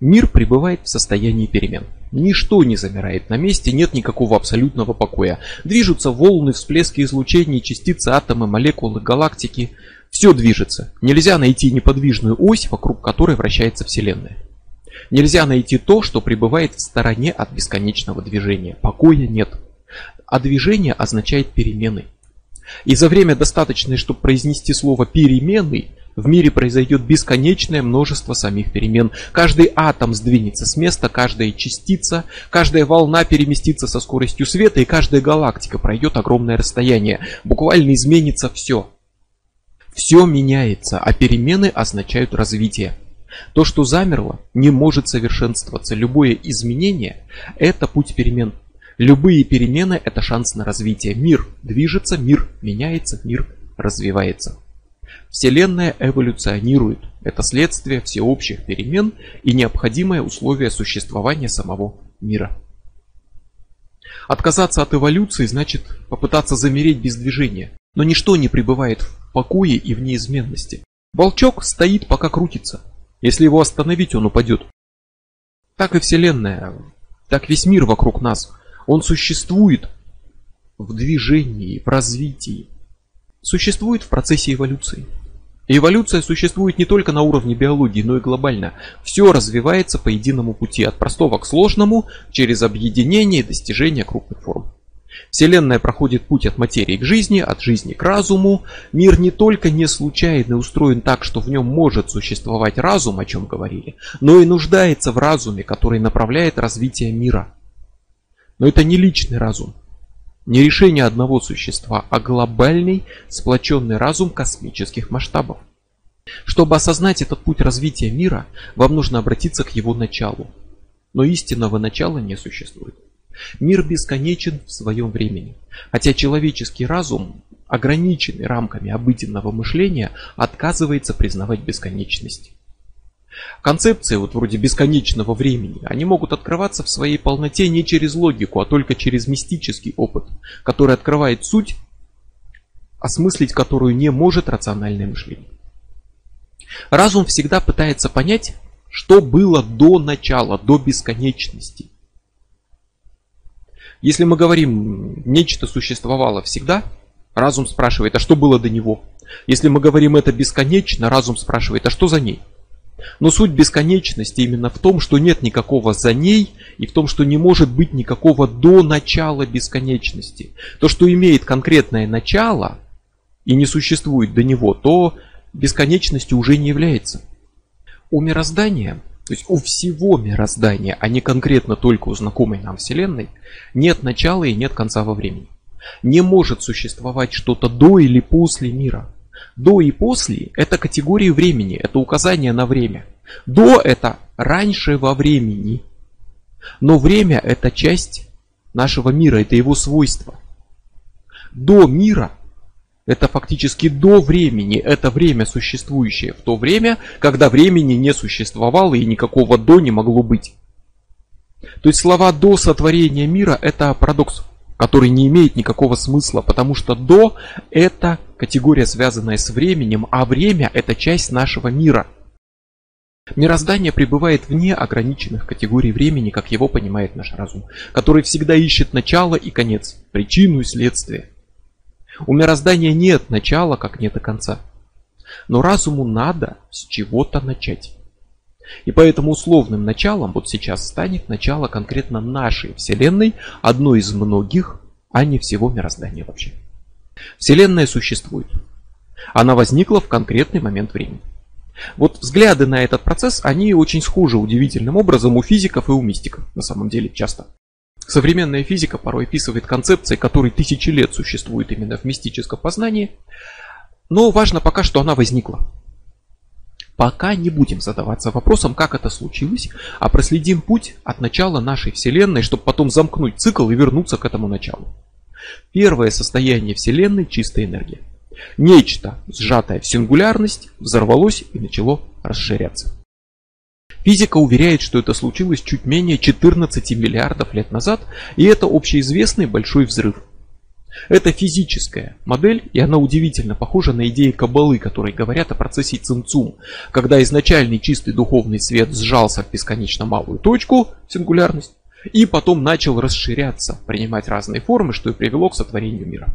Мир пребывает в состоянии перемен. Ничто не замирает на месте, нет никакого абсолютного покоя. Движутся волны, всплески излучений, частицы, атомы, молекулы, галактики. Все движется. Нельзя найти неподвижную ось, вокруг которой вращается Вселенная. Нельзя найти то, что пребывает в стороне от бесконечного движения. Покоя нет. А движение означает перемены. И за время достаточное, чтобы произнести слово «перемены», в мире произойдет бесконечное множество самих перемен. Каждый атом сдвинется с места, каждая частица, каждая волна переместится со скоростью света, и каждая галактика пройдет огромное расстояние. Буквально изменится все. Все меняется, а перемены означают развитие. То, что замерло, не может совершенствоваться. Любое изменение – это путь перемен. Любые перемены – это шанс на развитие. Мир движется, мир меняется, мир развивается. Вселенная эволюционирует. Это следствие всеобщих перемен и необходимое условие существования самого мира. Отказаться от эволюции значит попытаться замереть без движения. Но ничто не пребывает в покое и в неизменности. Волчок стоит, пока крутится. Если его остановить, он упадет. Так и Вселенная, так весь мир вокруг нас. Он существует в движении, в развитии. Существует в процессе эволюции. Эволюция существует не только на уровне биологии, но и глобально. Все развивается по единому пути, от простого к сложному, через объединение и достижение крупных форм. Вселенная проходит путь от материи к жизни, от жизни к разуму. Мир не только не случайно устроен так, что в нем может существовать разум, о чем говорили, но и нуждается в разуме, который направляет развитие мира. Но это не личный разум, не решение одного существа, а глобальный сплоченный разум космических масштабов. Чтобы осознать этот путь развития мира, вам нужно обратиться к его началу. Но истинного начала не существует. Мир бесконечен в своем времени, хотя человеческий разум, ограниченный рамками обыденного мышления, отказывается признавать бесконечность. Концепции вот вроде бесконечного времени, они могут открываться в своей полноте не через логику, а только через мистический опыт, который открывает суть, осмыслить которую не может рациональное мышление. Разум всегда пытается понять, что было до начала, до бесконечности. Если мы говорим, нечто существовало всегда, разум спрашивает, а что было до него? Если мы говорим это бесконечно, разум спрашивает, а что за ней? Но суть бесконечности именно в том, что нет никакого за ней и в том, что не может быть никакого до начала бесконечности. То, что имеет конкретное начало и не существует до него, то бесконечностью уже не является. У мироздания, то есть у всего мироздания, а не конкретно только у знакомой нам Вселенной, нет начала и нет конца во времени. Не может существовать что-то до или после мира. До и после – это категории времени, это указание на время. До – это раньше во времени. Но время – это часть нашего мира, это его свойство. До мира – это фактически до времени, это время существующее в то время, когда времени не существовало и никакого до не могло быть. То есть слова до сотворения мира – это парадокс который не имеет никакого смысла, потому что до это категория, связанная с временем, а время это часть нашего мира. Мироздание пребывает вне ограниченных категорий времени, как его понимает наш разум, который всегда ищет начало и конец, причину и следствие. У мироздания нет начала, как нет и конца. Но разуму надо с чего-то начать. И поэтому условным началом вот сейчас станет начало конкретно нашей Вселенной, одной из многих, а не всего мироздания вообще. Вселенная существует. Она возникла в конкретный момент времени. Вот взгляды на этот процесс, они очень схожи удивительным образом у физиков и у мистиков, на самом деле часто. Современная физика порой описывает концепции, которые тысячи лет существуют именно в мистическом познании, но важно пока, что она возникла. Пока не будем задаваться вопросом, как это случилось, а проследим путь от начала нашей Вселенной, чтобы потом замкнуть цикл и вернуться к этому началу. Первое состояние Вселенной – чистая энергия. Нечто, сжатое в сингулярность, взорвалось и начало расширяться. Физика уверяет, что это случилось чуть менее 14 миллиардов лет назад, и это общеизвестный большой взрыв. Это физическая модель, и она удивительно похожа на идеи Каббалы, которые говорят о процессе цинцум, когда изначальный чистый духовный свет сжался в бесконечно малую точку, сингулярность, и потом начал расширяться, принимать разные формы, что и привело к сотворению мира.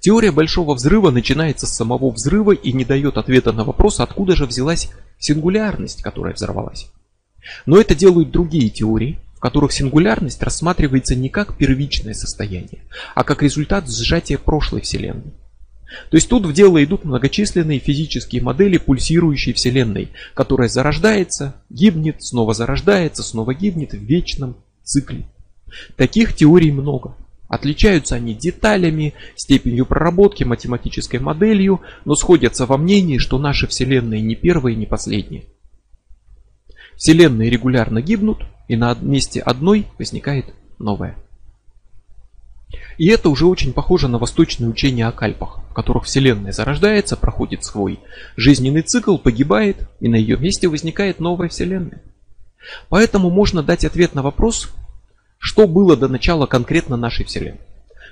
Теория Большого Взрыва начинается с самого взрыва и не дает ответа на вопрос, откуда же взялась сингулярность, которая взорвалась. Но это делают другие теории, которых сингулярность рассматривается не как первичное состояние, а как результат сжатия прошлой Вселенной. То есть тут в дело идут многочисленные физические модели пульсирующей Вселенной, которая зарождается, гибнет, снова зарождается, снова гибнет в вечном цикле. Таких теорий много. Отличаются они деталями, степенью проработки, математической моделью, но сходятся во мнении, что наша Вселенная не первая и не последняя. Вселенные регулярно гибнут, и на месте одной возникает новая. И это уже очень похоже на восточные учения о кальпах, в которых Вселенная зарождается, проходит свой жизненный цикл, погибает, и на ее месте возникает новая Вселенная. Поэтому можно дать ответ на вопрос, что было до начала конкретно нашей Вселенной.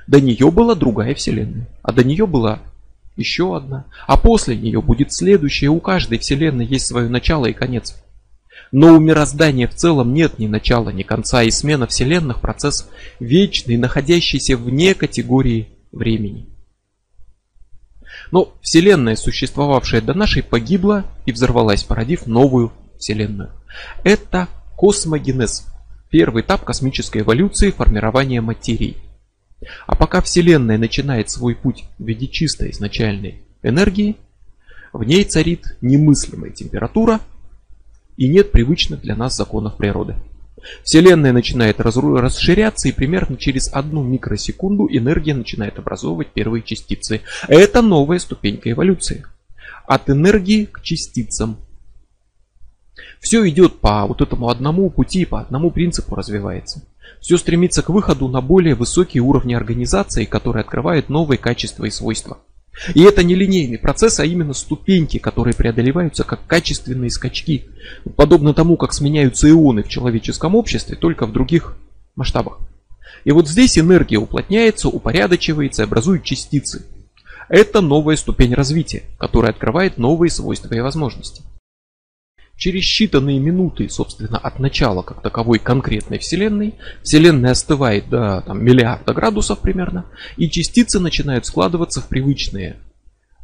До нее была другая Вселенная, а до нее была еще одна, а после нее будет следующая. У каждой Вселенной есть свое начало и конец. Но у мироздания в целом нет ни начала, ни конца, и смена вселенных – процесс вечный, находящийся вне категории времени. Но Вселенная, существовавшая до нашей, погибла и взорвалась, породив новую Вселенную. Это космогенез, первый этап космической эволюции формирования материи. А пока Вселенная начинает свой путь в виде чистой изначальной энергии, в ней царит немыслимая температура – и нет привычных для нас законов природы. Вселенная начинает расширяться и примерно через одну микросекунду энергия начинает образовывать первые частицы. Это новая ступенька эволюции. От энергии к частицам. Все идет по вот этому одному пути, по одному принципу развивается. Все стремится к выходу на более высокие уровни организации, которые открывают новые качества и свойства. И это не линейный процесс, а именно ступеньки, которые преодолеваются как качественные скачки, подобно тому, как сменяются ионы в человеческом обществе, только в других масштабах. И вот здесь энергия уплотняется, упорядочивается, образует частицы. Это новая ступень развития, которая открывает новые свойства и возможности. Через считанные минуты, собственно, от начала как таковой конкретной Вселенной, Вселенная остывает до там, миллиарда градусов примерно, и частицы начинают складываться в привычные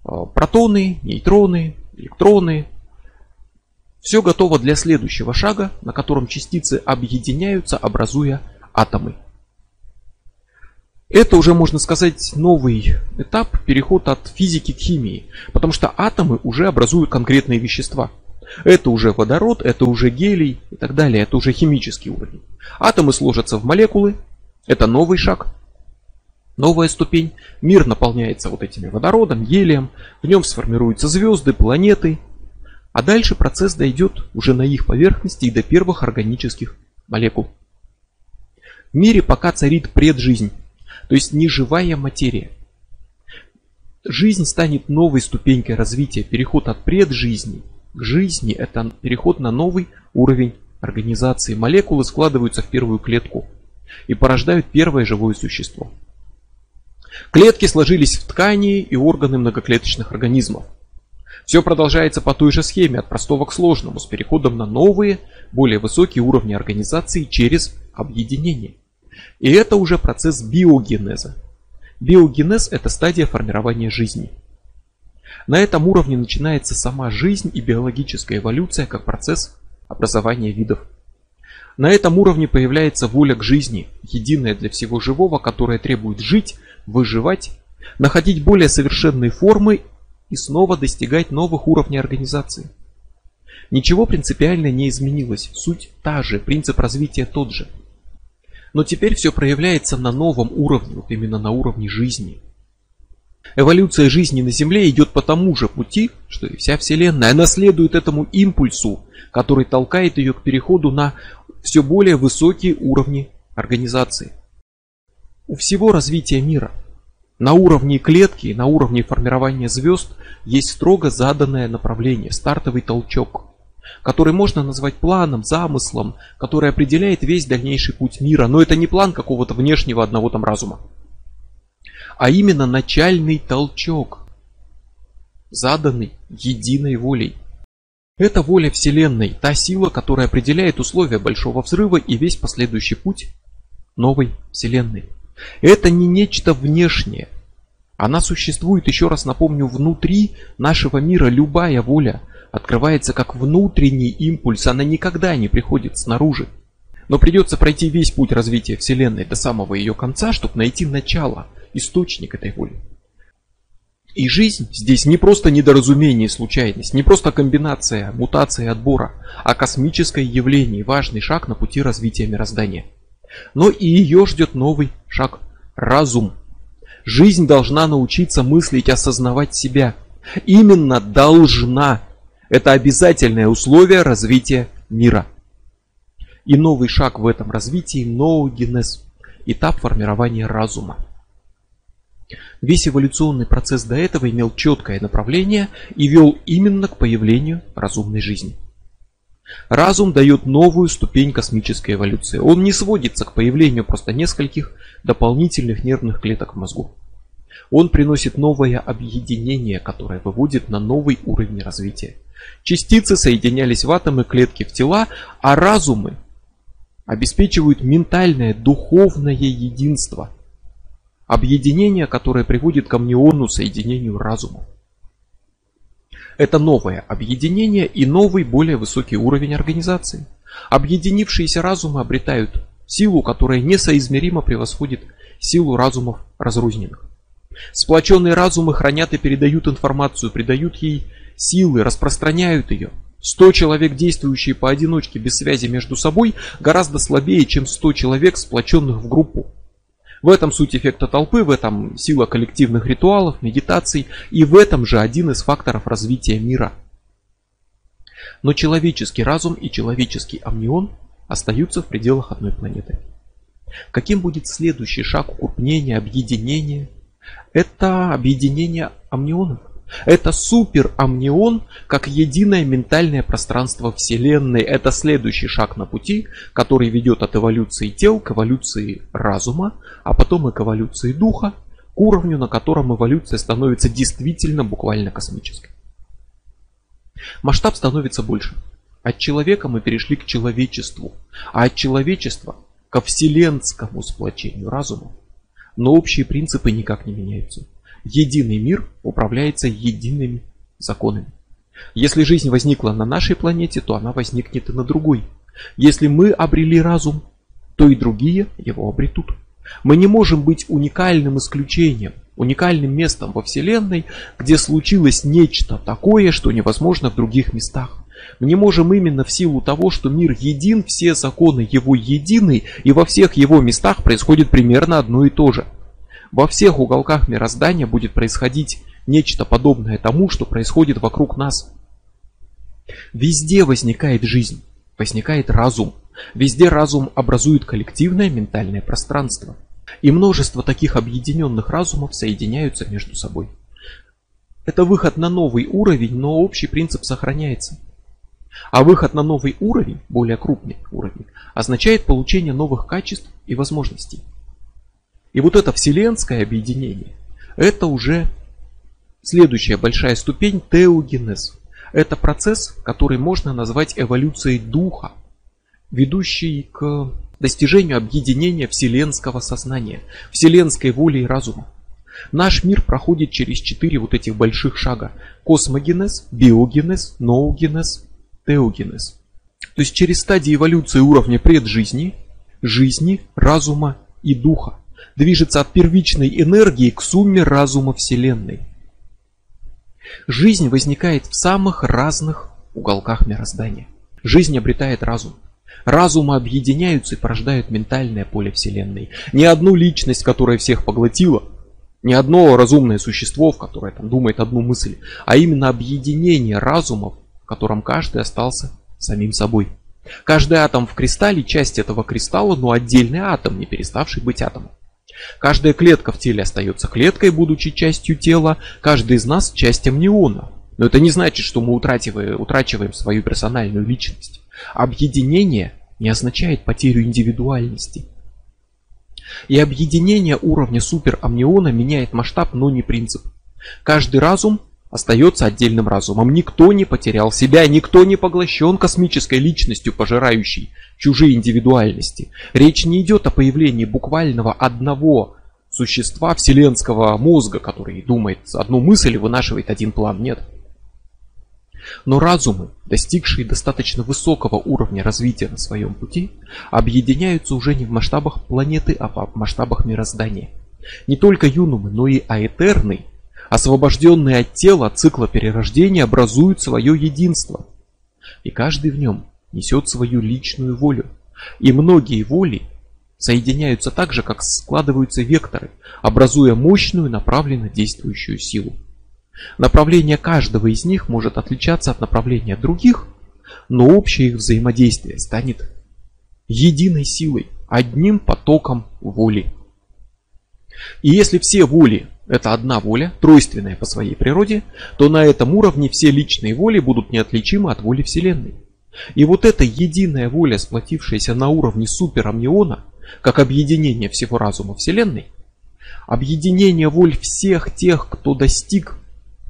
э, протоны, нейтроны, электроны. Все готово для следующего шага, на котором частицы объединяются, образуя атомы. Это уже, можно сказать, новый этап, переход от физики к химии, потому что атомы уже образуют конкретные вещества – это уже водород, это уже гелий и так далее. Это уже химический уровень. Атомы сложатся в молекулы. Это новый шаг. Новая ступень. Мир наполняется вот этими водородом, гелием. В нем сформируются звезды, планеты. А дальше процесс дойдет уже на их поверхности и до первых органических молекул. В мире пока царит преджизнь, то есть неживая материя. Жизнь станет новой ступенькой развития, переход от преджизни к жизни это переход на новый уровень организации. Молекулы складываются в первую клетку и порождают первое живое существо. Клетки сложились в ткани и органы многоклеточных организмов. Все продолжается по той же схеме, от простого к сложному, с переходом на новые, более высокие уровни организации через объединение. И это уже процесс биогенеза. Биогенез – это стадия формирования жизни – на этом уровне начинается сама жизнь и биологическая эволюция как процесс образования видов. На этом уровне появляется воля к жизни, единая для всего живого, которая требует жить, выживать, находить более совершенные формы и снова достигать новых уровней организации. Ничего принципиально не изменилось, суть та же, принцип развития тот же. Но теперь все проявляется на новом уровне, вот именно на уровне жизни – Эволюция жизни на Земле идет по тому же пути, что и вся Вселенная. Она следует этому импульсу, который толкает ее к переходу на все более высокие уровни организации. У всего развития мира на уровне клетки, на уровне формирования звезд есть строго заданное направление, стартовый толчок, который можно назвать планом, замыслом, который определяет весь дальнейший путь мира. Но это не план какого-то внешнего одного там разума. А именно начальный толчок, заданный единой волей. Это воля Вселенной, та сила, которая определяет условия Большого Взрыва и весь последующий путь новой Вселенной. Это не нечто внешнее. Она существует, еще раз напомню, внутри нашего мира. Любая воля открывается как внутренний импульс, она никогда не приходит снаружи. Но придется пройти весь путь развития Вселенной до самого ее конца, чтобы найти начало, источник этой воли. И жизнь здесь не просто недоразумение и случайность, не просто комбинация, мутация отбора, а космическое явление, важный шаг на пути развития мироздания. Но и ее ждет новый шаг – разум. Жизнь должна научиться мыслить, осознавать себя. Именно должна. Это обязательное условие развития мира. И новый шаг в этом развитии – ноогенез, этап формирования разума. Весь эволюционный процесс до этого имел четкое направление и вел именно к появлению разумной жизни. Разум дает новую ступень космической эволюции. Он не сводится к появлению просто нескольких дополнительных нервных клеток в мозгу. Он приносит новое объединение, которое выводит на новый уровень развития. Частицы соединялись в атомы клетки в тела, а разумы обеспечивают ментальное, духовное единство – Объединение, которое приводит к амниону соединению разума. Это новое объединение и новый, более высокий уровень организации. Объединившиеся разумы обретают силу, которая несоизмеримо превосходит силу разумов разрозненных. Сплоченные разумы хранят и передают информацию, придают ей силы, распространяют ее. 100 человек, действующие поодиночке без связи между собой, гораздо слабее, чем 100 человек, сплоченных в группу. В этом суть эффекта толпы, в этом сила коллективных ритуалов, медитаций и в этом же один из факторов развития мира. Но человеческий разум и человеческий амнион остаются в пределах одной планеты. Каким будет следующий шаг укрупнения, объединения? Это объединение амнионов. Это супер амнион как единое ментальное пространство Вселенной. Это следующий шаг на пути, который ведет от эволюции тел к эволюции разума, а потом и к эволюции духа, к уровню, на котором эволюция становится действительно буквально космической. Масштаб становится больше. От человека мы перешли к человечеству, а от человечества ко вселенскому сплочению разума. Но общие принципы никак не меняются единый мир управляется едиными законами. Если жизнь возникла на нашей планете, то она возникнет и на другой. Если мы обрели разум, то и другие его обретут. Мы не можем быть уникальным исключением, уникальным местом во Вселенной, где случилось нечто такое, что невозможно в других местах. Мы не можем именно в силу того, что мир един, все законы его едины, и во всех его местах происходит примерно одно и то же – во всех уголках мироздания будет происходить нечто подобное тому, что происходит вокруг нас. Везде возникает жизнь, возникает разум. Везде разум образует коллективное ментальное пространство. И множество таких объединенных разумов соединяются между собой. Это выход на новый уровень, но общий принцип сохраняется. А выход на новый уровень, более крупный уровень, означает получение новых качеств и возможностей. И вот это вселенское объединение, это уже следующая большая ступень теогенез. Это процесс, который можно назвать эволюцией духа, ведущий к достижению объединения вселенского сознания, вселенской воли и разума. Наш мир проходит через четыре вот этих больших шага. Космогенез, биогенез, ноогенез, теогенез. То есть через стадии эволюции уровня преджизни, жизни, разума и духа движется от первичной энергии к сумме разума Вселенной. Жизнь возникает в самых разных уголках мироздания. Жизнь обретает разум. Разумы объединяются и порождают ментальное поле Вселенной. Не одну личность, которая всех поглотила, не одно разумное существо, в которое там думает одну мысль, а именно объединение разумов, в котором каждый остался самим собой. Каждый атом в кристалле – часть этого кристалла, но отдельный атом, не переставший быть атомом. Каждая клетка в теле остается клеткой, будучи частью тела, каждый из нас часть амниона. Но это не значит, что мы утрачиваем, утрачиваем свою персональную личность. Объединение не означает потерю индивидуальности. И объединение уровня суперамниона меняет масштаб, но не принцип. Каждый разум остается отдельным разумом. Никто не потерял себя, никто не поглощен космической личностью, пожирающей чужие индивидуальности. Речь не идет о появлении буквального одного существа вселенского мозга, который думает одну мысль и вынашивает один план. Нет. Но разумы, достигшие достаточно высокого уровня развития на своем пути, объединяются уже не в масштабах планеты, а в масштабах мироздания. Не только юнумы, но и аэтерны, освобожденные от тела цикла перерождения, образуют свое единство. И каждый в нем несет свою личную волю. И многие воли соединяются так же, как складываются векторы, образуя мощную направленно действующую силу. Направление каждого из них может отличаться от направления других, но общее их взаимодействие станет единой силой, одним потоком воли. И если все воли это одна воля, тройственная по своей природе, то на этом уровне все личные воли будут неотличимы от воли Вселенной. И вот эта единая воля, сплотившаяся на уровне суперамниона, как объединение всего разума Вселенной, объединение воль всех тех, кто достиг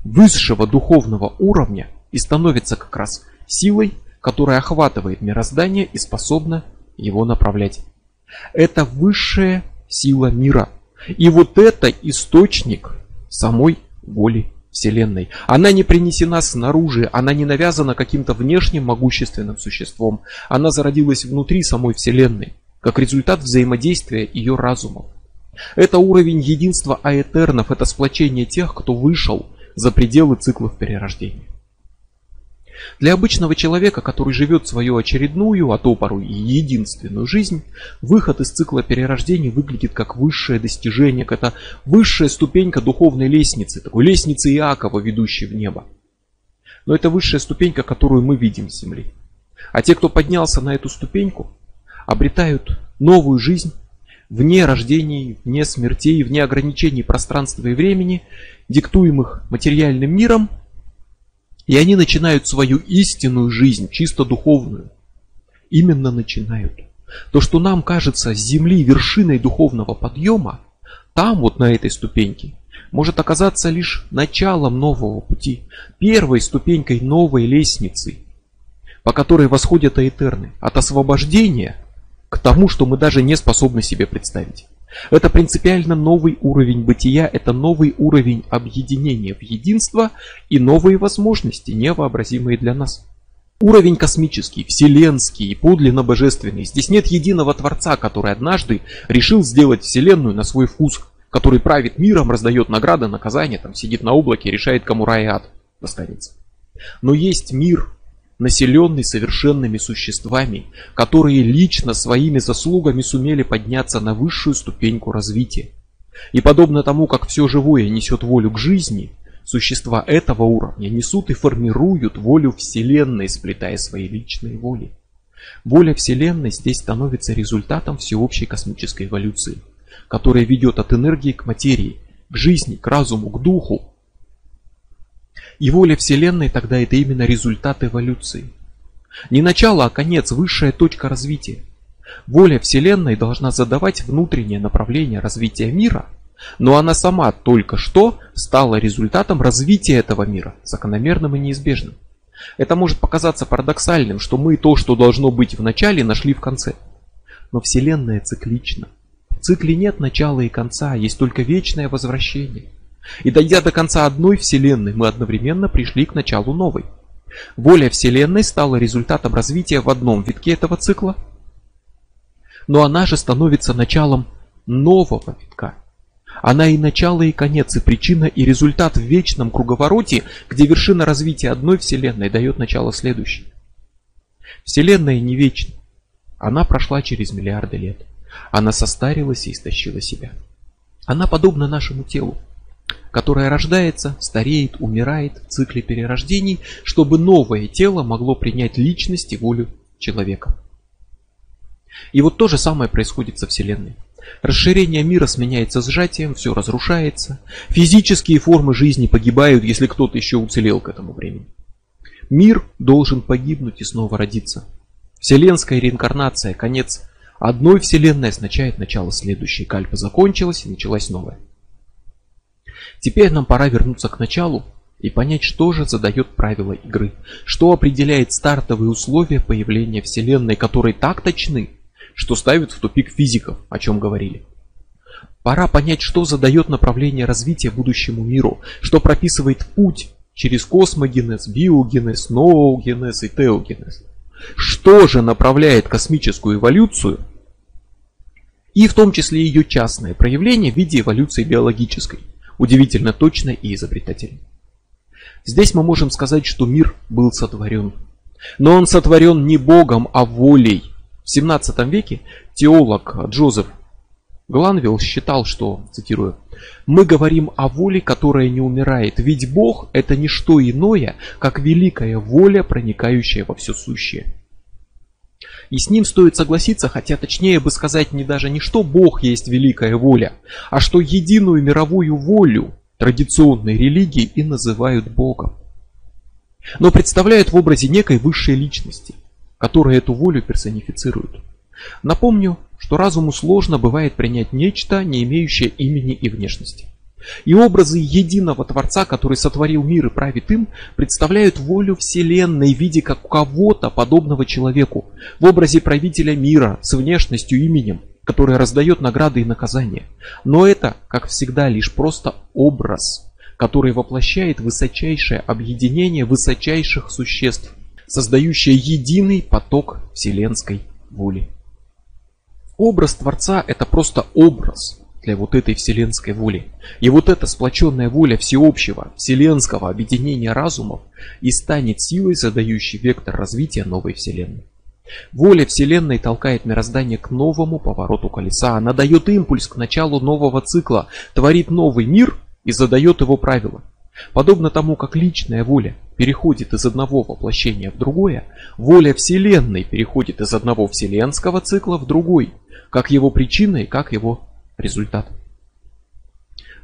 высшего духовного уровня и становится как раз силой, которая охватывает мироздание и способна его направлять. Это высшая сила мира. И вот это источник самой воли Вселенной. Она не принесена снаружи, она не навязана каким-то внешним могущественным существом. Она зародилась внутри самой Вселенной, как результат взаимодействия ее разумов. Это уровень единства аэтернов, это сплочение тех, кто вышел за пределы циклов перерождения. Для обычного человека, который живет свою очередную, а то порой и единственную жизнь, выход из цикла перерождения выглядит как высшее достижение, как это высшая ступенька духовной лестницы, такой лестницы Иакова, ведущей в небо. Но это высшая ступенька, которую мы видим с земли. А те, кто поднялся на эту ступеньку, обретают новую жизнь вне рождений, вне смертей, вне ограничений пространства и времени, диктуемых материальным миром, и они начинают свою истинную жизнь, чисто духовную. Именно начинают. То, что нам кажется с земли вершиной духовного подъема, там, вот на этой ступеньке, может оказаться лишь началом нового пути, первой ступенькой новой лестницы, по которой восходят аэтерны, от освобождения к тому, что мы даже не способны себе представить. Это принципиально новый уровень бытия, это новый уровень объединения в единство и новые возможности, невообразимые для нас. Уровень космический, вселенский и подлинно божественный. Здесь нет единого Творца, который однажды решил сделать Вселенную на свой вкус, который правит миром, раздает награды, наказания, там сидит на облаке, решает, кому рай и ад достанется. Но есть мир, населенный совершенными существами, которые лично своими заслугами сумели подняться на высшую ступеньку развития. И подобно тому, как все живое несет волю к жизни, существа этого уровня несут и формируют волю Вселенной, сплетая свои личные воли. Воля Вселенной здесь становится результатом всеобщей космической эволюции, которая ведет от энергии к материи, к жизни, к разуму, к духу, и воля Вселенной тогда это именно результат эволюции. Не начало, а конец, высшая точка развития. Воля Вселенной должна задавать внутреннее направление развития мира, но она сама только что стала результатом развития этого мира, закономерным и неизбежным. Это может показаться парадоксальным, что мы то, что должно быть в начале, нашли в конце. Но Вселенная циклична. В цикле нет начала и конца, есть только вечное возвращение. И дойдя до конца одной Вселенной, мы одновременно пришли к началу новой. Воля Вселенной стала результатом развития в одном витке этого цикла, но она же становится началом нового витка. Она и начало, и конец, и причина, и результат в вечном круговороте, где вершина развития одной Вселенной дает начало следующей. Вселенная не вечна. Она прошла через миллиарды лет. Она состарилась и истощила себя. Она подобна нашему телу которое рождается, стареет, умирает в цикле перерождений, чтобы новое тело могло принять личность и волю человека. И вот то же самое происходит со Вселенной. Расширение мира сменяется сжатием, все разрушается. Физические формы жизни погибают, если кто-то еще уцелел к этому времени. Мир должен погибнуть и снова родиться. Вселенская реинкарнация, конец Одной Вселенной означает начало следующей. Кальпа закончилась и началась новая. Теперь нам пора вернуться к началу и понять, что же задает правила игры, что определяет стартовые условия появления Вселенной, которые так точны, что ставят в тупик физиков, о чем говорили. Пора понять, что задает направление развития будущему миру, что прописывает путь через космогенез, биогенез, ноогенез и теогенез. Что же направляет космическую эволюцию и в том числе ее частное проявление в виде эволюции биологической, удивительно точно и изобретательно. Здесь мы можем сказать, что мир был сотворен. Но он сотворен не Богом, а волей. В 17 веке теолог Джозеф Гланвилл считал, что, цитирую, «Мы говорим о воле, которая не умирает, ведь Бог – это не что иное, как великая воля, проникающая во все сущее». И с ним стоит согласиться, хотя точнее бы сказать не даже не что Бог есть великая воля, а что единую мировую волю традиционной религии и называют Богом. Но представляют в образе некой высшей личности, которая эту волю персонифицирует. Напомню, что разуму сложно бывает принять нечто, не имеющее имени и внешности. И образы единого Творца, который сотворил мир и правит им, представляют волю Вселенной в виде как кого-то подобного человеку, в образе правителя мира с внешностью именем, который раздает награды и наказания. Но это, как всегда, лишь просто образ, который воплощает высочайшее объединение высочайших существ, создающее единый поток вселенской воли. Образ Творца это просто образ для вот этой вселенской воли. И вот эта сплоченная воля всеобщего, вселенского объединения разумов и станет силой, задающей вектор развития новой вселенной. Воля Вселенной толкает мироздание к новому повороту колеса. Она дает импульс к началу нового цикла, творит новый мир и задает его правила. Подобно тому, как личная воля переходит из одного воплощения в другое, воля Вселенной переходит из одного вселенского цикла в другой – как его причина и как его результат.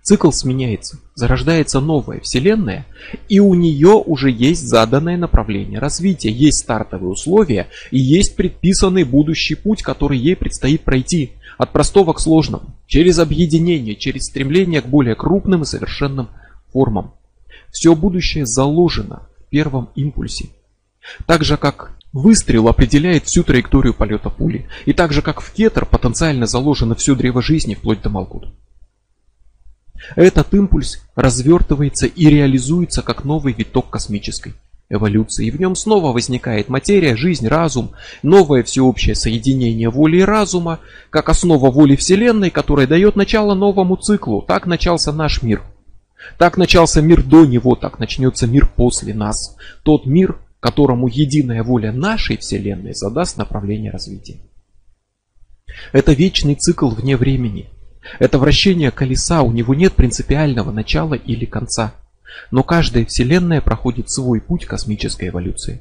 Цикл сменяется, зарождается новая вселенная, и у нее уже есть заданное направление развития, есть стартовые условия и есть предписанный будущий путь, который ей предстоит пройти от простого к сложному, через объединение, через стремление к более крупным и совершенным формам. Все будущее заложено в первом импульсе. Так же как Выстрел определяет всю траекторию полета пули, и так же как в кетер потенциально заложено все древо жизни вплоть до Малкут. Этот импульс развертывается и реализуется как новый виток космической эволюции. И в нем снова возникает материя, жизнь, разум, новое всеобщее соединение воли и разума, как основа воли Вселенной, которая дает начало новому циклу. Так начался наш мир. Так начался мир до него, так начнется мир после нас. Тот мир, которому единая воля нашей Вселенной задаст направление развития. Это вечный цикл вне времени. Это вращение колеса, у него нет принципиального начала или конца. Но каждая Вселенная проходит свой путь космической эволюции.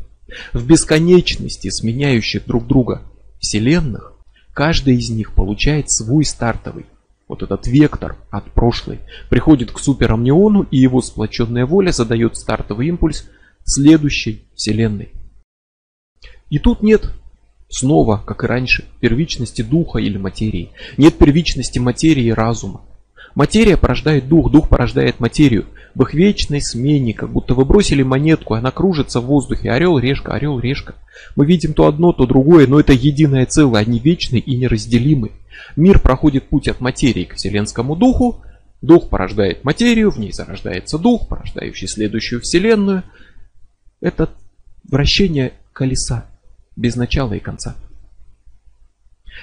В бесконечности сменяющих друг друга Вселенных, каждая из них получает свой стартовый, вот этот вектор от прошлой, приходит к суперамниону и его сплоченная воля задает стартовый импульс следующей Вселенной. И тут нет снова, как и раньше, первичности духа или материи. Нет первичности материи и разума. Материя порождает дух, дух порождает материю. В их вечной смене, как будто вы бросили монетку, она кружится в воздухе. Орел, решка, орел, решка. Мы видим то одно, то другое, но это единое целое, они вечны и неразделимы. Мир проходит путь от материи к вселенскому духу. Дух порождает материю, в ней зарождается дух, порождающий следующую вселенную – это вращение колеса без начала и конца.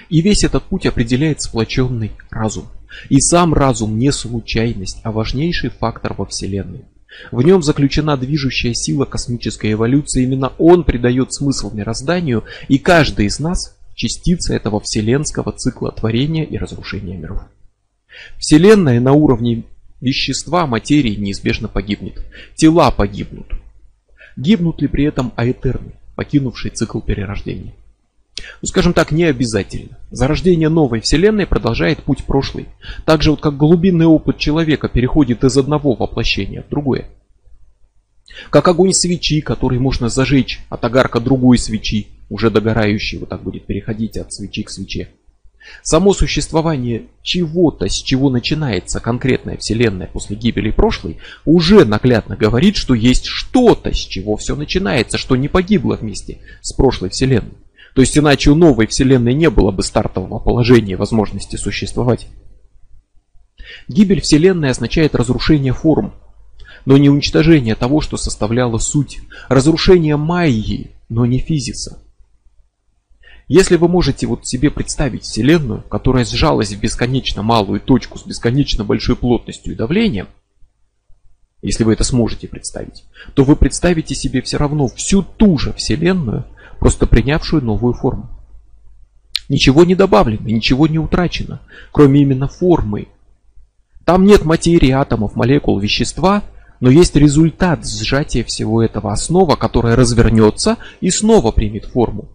И весь этот путь определяет сплоченный разум. И сам разум не случайность, а важнейший фактор во Вселенной. В нем заключена движущая сила космической эволюции. Именно он придает смысл мирозданию, и каждый из нас – частица этого вселенского цикла творения и разрушения миров. Вселенная на уровне вещества, материи неизбежно погибнет. Тела погибнут, Гибнут ли при этом аэтерны, покинувшие цикл перерождения? Ну, скажем так, не обязательно. Зарождение новой вселенной продолжает путь прошлый. Так же, вот как глубинный опыт человека переходит из одного воплощения в другое. Как огонь свечи, который можно зажечь от огарка другой свечи, уже догорающей, вот так будет переходить от свечи к свече. Само существование чего-то, с чего начинается конкретная Вселенная после гибели прошлой, уже наглядно говорит, что есть что-то, с чего все начинается, что не погибло вместе с прошлой Вселенной. То есть иначе у новой Вселенной не было бы стартового положения возможности существовать. Гибель Вселенной означает разрушение форм, но не уничтожение того, что составляло суть. Разрушение майи, но не физиса. Если вы можете вот себе представить Вселенную, которая сжалась в бесконечно малую точку с бесконечно большой плотностью и давлением, если вы это сможете представить, то вы представите себе все равно всю ту же Вселенную, просто принявшую новую форму. Ничего не добавлено, ничего не утрачено, кроме именно формы. Там нет материи, атомов, молекул, вещества, но есть результат сжатия всего этого основа, которая развернется и снова примет форму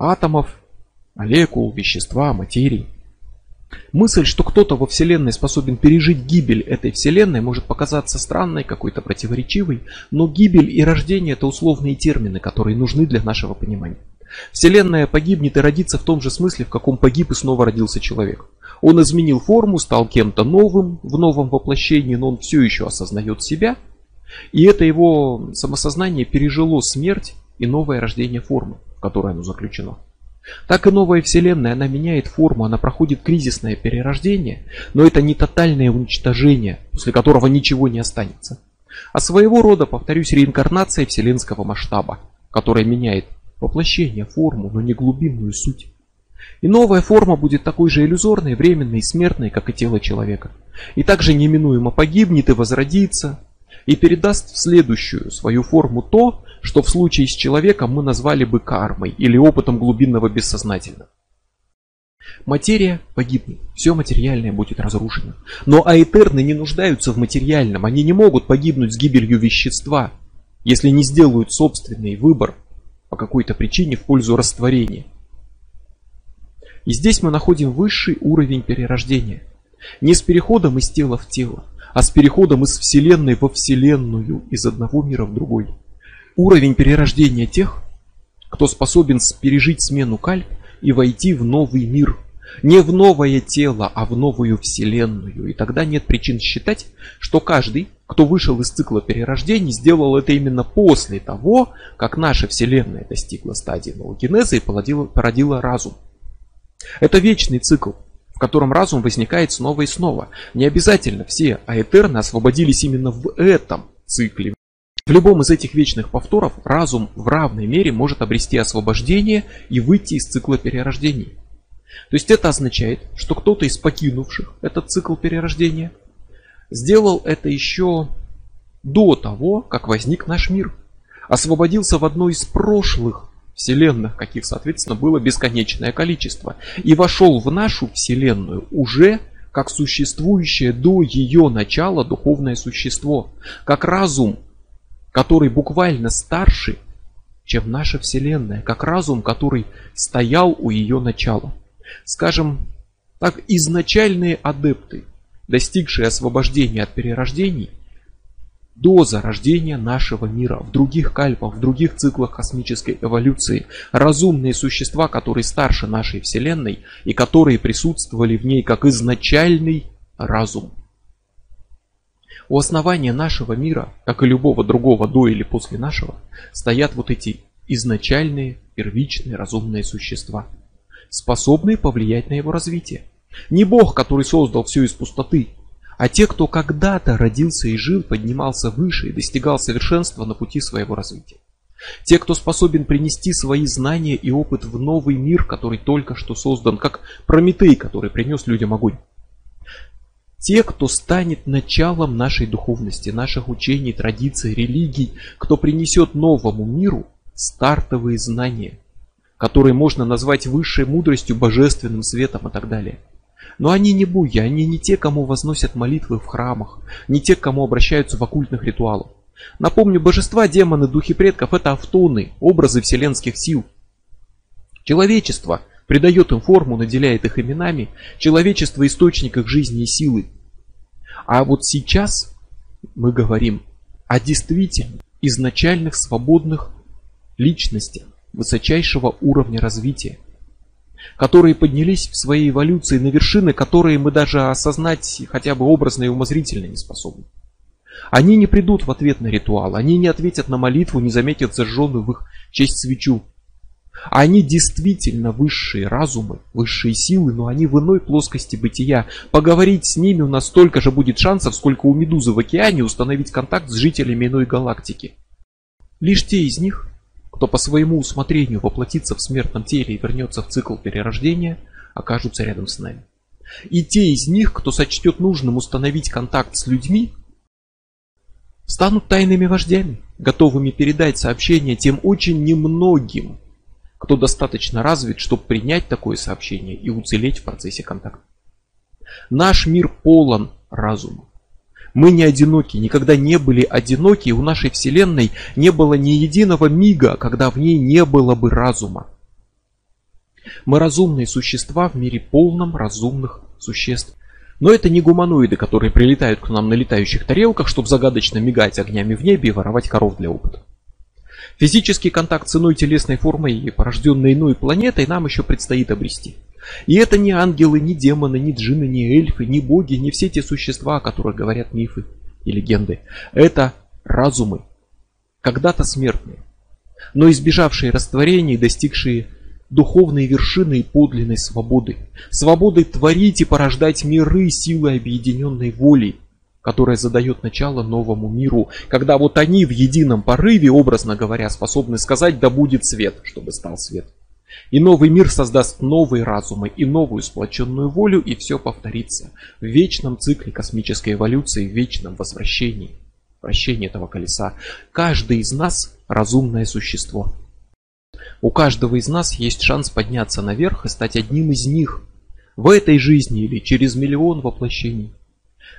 атомов, молекул, вещества, материи. Мысль, что кто-то во Вселенной способен пережить гибель этой Вселенной, может показаться странной, какой-то противоречивой, но гибель и рождение это условные термины, которые нужны для нашего понимания. Вселенная погибнет и родится в том же смысле, в каком погиб и снова родился человек. Он изменил форму, стал кем-то новым в новом воплощении, но он все еще осознает себя. И это его самосознание пережило смерть и новое рождение формы в которой оно заключено. Так и новая Вселенная, она меняет форму, она проходит кризисное перерождение, но это не тотальное уничтожение, после которого ничего не останется, а своего рода, повторюсь, реинкарнация вселенского масштаба, которая меняет воплощение, форму, но не глубинную суть. И новая форма будет такой же иллюзорной, временной и смертной, как и тело человека. И также неминуемо погибнет и возродится, и передаст в следующую свою форму то, что в случае с человеком мы назвали бы кармой или опытом глубинного бессознательного. Материя погибнет, все материальное будет разрушено. Но аэтерны не нуждаются в материальном, они не могут погибнуть с гибелью вещества, если не сделают собственный выбор по какой-то причине в пользу растворения. И здесь мы находим высший уровень перерождения. Не с переходом из тела в тело, а с переходом из Вселенной во Вселенную, из одного мира в другой. Уровень перерождения тех, кто способен пережить смену кальп и войти в новый мир. Не в новое тело, а в новую вселенную. И тогда нет причин считать, что каждый, кто вышел из цикла перерождений, сделал это именно после того, как наша вселенная достигла стадии новогенеза и породила, породила разум. Это вечный цикл, в котором разум возникает снова и снова. Не обязательно все аэтерны освободились именно в этом цикле. В любом из этих вечных повторов разум в равной мере может обрести освобождение и выйти из цикла перерождений. То есть это означает, что кто-то из покинувших этот цикл перерождения сделал это еще до того, как возник наш мир. Освободился в одной из прошлых вселенных, каких, соответственно, было бесконечное количество. И вошел в нашу вселенную уже как существующее до ее начала духовное существо. Как разум, который буквально старше, чем наша Вселенная, как разум, который стоял у ее начала. Скажем так, изначальные адепты, достигшие освобождения от перерождений, до зарождения нашего мира, в других кальпах, в других циклах космической эволюции, разумные существа, которые старше нашей Вселенной и которые присутствовали в ней как изначальный разум. У основания нашего мира, как и любого другого до или после нашего, стоят вот эти изначальные, первичные разумные существа, способные повлиять на его развитие. Не Бог, который создал все из пустоты, а те, кто когда-то родился и жил, поднимался выше и достигал совершенства на пути своего развития. Те, кто способен принести свои знания и опыт в новый мир, который только что создан, как Прометей, который принес людям огонь те, кто станет началом нашей духовности, наших учений, традиций, религий, кто принесет новому миру стартовые знания, которые можно назвать высшей мудростью, божественным светом и так далее. Но они не буги, они не те, кому возносят молитвы в храмах, не те, кому обращаются в оккультных ритуалах. Напомню, божества, демоны, духи предков – это автоны, образы вселенских сил. Человечество придает им форму, наделяет их именами, человечество источник их жизни и силы. А вот сейчас мы говорим о действительно изначальных свободных личностях высочайшего уровня развития, которые поднялись в своей эволюции на вершины, которые мы даже осознать хотя бы образно и умозрительно не способны. Они не придут в ответ на ритуал, они не ответят на молитву, не заметят зажженную в их честь свечу. Они действительно высшие разумы, высшие силы, но они в иной плоскости бытия. Поговорить с ними у нас столько же будет шансов, сколько у медузы в океане установить контакт с жителями иной галактики. Лишь те из них, кто по своему усмотрению воплотится в смертном теле и вернется в цикл перерождения, окажутся рядом с нами. И те из них, кто сочтет нужным установить контакт с людьми, станут тайными вождями, готовыми передать сообщение тем очень немногим, кто достаточно развит, чтобы принять такое сообщение и уцелеть в процессе контакта. Наш мир полон разума. Мы не одиноки, никогда не были одиноки, у нашей Вселенной не было ни единого мига, когда в ней не было бы разума. Мы разумные существа в мире полном разумных существ. Но это не гуманоиды, которые прилетают к нам на летающих тарелках, чтобы загадочно мигать огнями в небе и воровать коров для опыта. Физический контакт с иной телесной формой порожденной иной планетой нам еще предстоит обрести. И это не ангелы, не демоны, не джины, не эльфы, не боги, не все те существа, о которых говорят мифы и легенды. Это разумы, когда-то смертные, но избежавшие растворения и достигшие духовной вершины и подлинной свободы. Свободы творить и порождать миры силой объединенной воли, которая задает начало новому миру, когда вот они в едином порыве, образно говоря, способны сказать «да будет свет», чтобы стал свет. И новый мир создаст новые разумы и новую сплоченную волю, и все повторится в вечном цикле космической эволюции, в вечном возвращении, вращении этого колеса. Каждый из нас разумное существо. У каждого из нас есть шанс подняться наверх и стать одним из них в этой жизни или через миллион воплощений.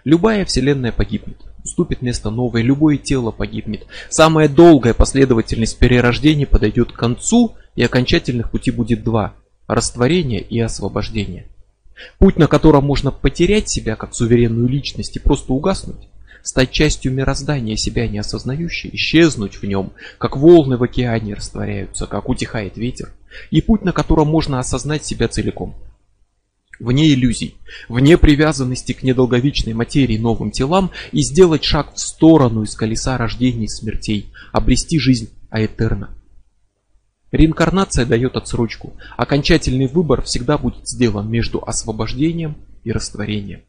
Любая вселенная погибнет, уступит место новой, любое тело погибнет. Самая долгая последовательность перерождений подойдет к концу, и окончательных пути будет два – растворение и освобождение. Путь, на котором можно потерять себя как суверенную личность и просто угаснуть, стать частью мироздания, себя не осознающей, исчезнуть в нем, как волны в океане растворяются, как утихает ветер, и путь, на котором можно осознать себя целиком. Вне иллюзий, вне привязанности к недолговечной материи новым телам и сделать шаг в сторону из колеса рождений и смертей, обрести жизнь аэтерна. Реинкарнация дает отсрочку. Окончательный выбор всегда будет сделан между освобождением и растворением.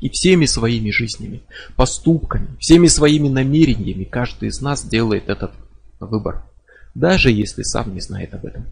И всеми своими жизнями, поступками, всеми своими намерениями каждый из нас делает этот выбор, даже если сам не знает об этом.